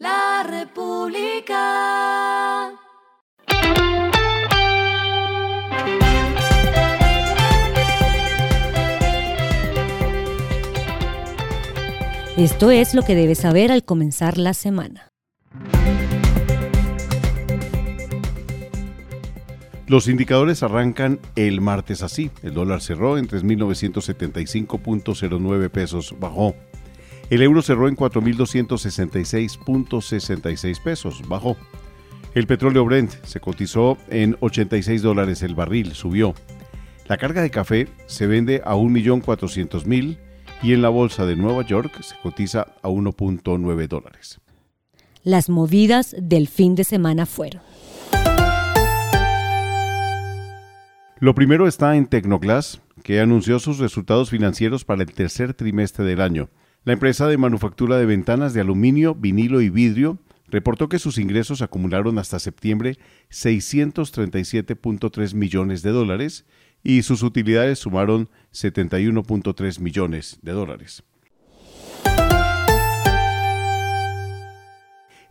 La República. Esto es lo que debes saber al comenzar la semana. Los indicadores arrancan el martes así. El dólar cerró en 3.975.09 pesos, bajó. El euro cerró en 4.266.66 pesos, bajó. El petróleo Brent se cotizó en 86 dólares el barril, subió. La carga de café se vende a 1.400.000 y en la bolsa de Nueva York se cotiza a 1.9 dólares. Las movidas del fin de semana fueron. Lo primero está en Tecnoglass, que anunció sus resultados financieros para el tercer trimestre del año. La empresa de manufactura de ventanas de aluminio, vinilo y vidrio reportó que sus ingresos acumularon hasta septiembre 637.3 millones de dólares y sus utilidades sumaron 71.3 millones de dólares.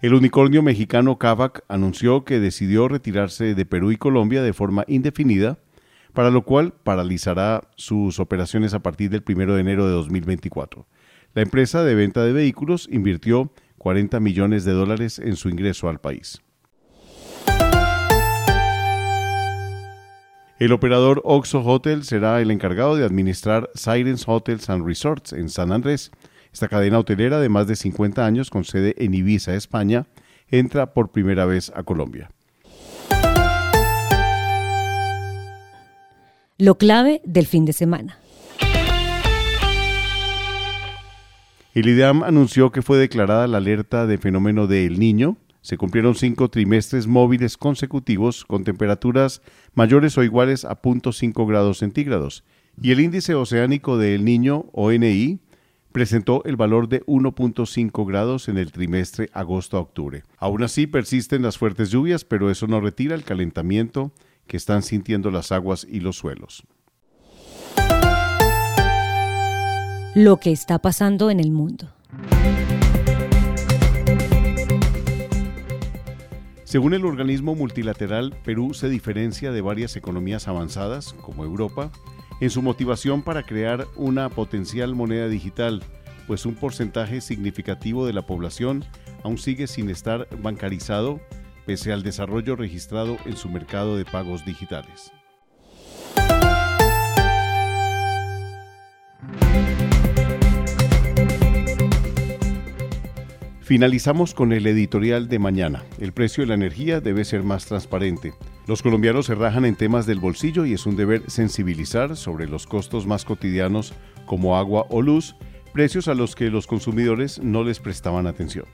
El unicornio mexicano Kavak anunció que decidió retirarse de Perú y Colombia de forma indefinida para lo cual paralizará sus operaciones a partir del 1 de enero de 2024. La empresa de venta de vehículos invirtió 40 millones de dólares en su ingreso al país. El operador Oxo Hotel será el encargado de administrar Sirens Hotels and Resorts en San Andrés. Esta cadena hotelera de más de 50 años con sede en Ibiza, España, entra por primera vez a Colombia. Lo clave del fin de semana. El IDEAM anunció que fue declarada la alerta de fenómeno de El Niño. Se cumplieron cinco trimestres móviles consecutivos con temperaturas mayores o iguales a 0.5 grados centígrados. Y el índice oceánico de El Niño, ONI, presentó el valor de 1.5 grados en el trimestre agosto a octubre. Aún así persisten las fuertes lluvias, pero eso no retira el calentamiento que están sintiendo las aguas y los suelos. Lo que está pasando en el mundo. Según el organismo multilateral, Perú se diferencia de varias economías avanzadas, como Europa, en su motivación para crear una potencial moneda digital, pues un porcentaje significativo de la población aún sigue sin estar bancarizado pese al desarrollo registrado en su mercado de pagos digitales. Finalizamos con el editorial de mañana. El precio de la energía debe ser más transparente. Los colombianos se rajan en temas del bolsillo y es un deber sensibilizar sobre los costos más cotidianos como agua o luz, precios a los que los consumidores no les prestaban atención.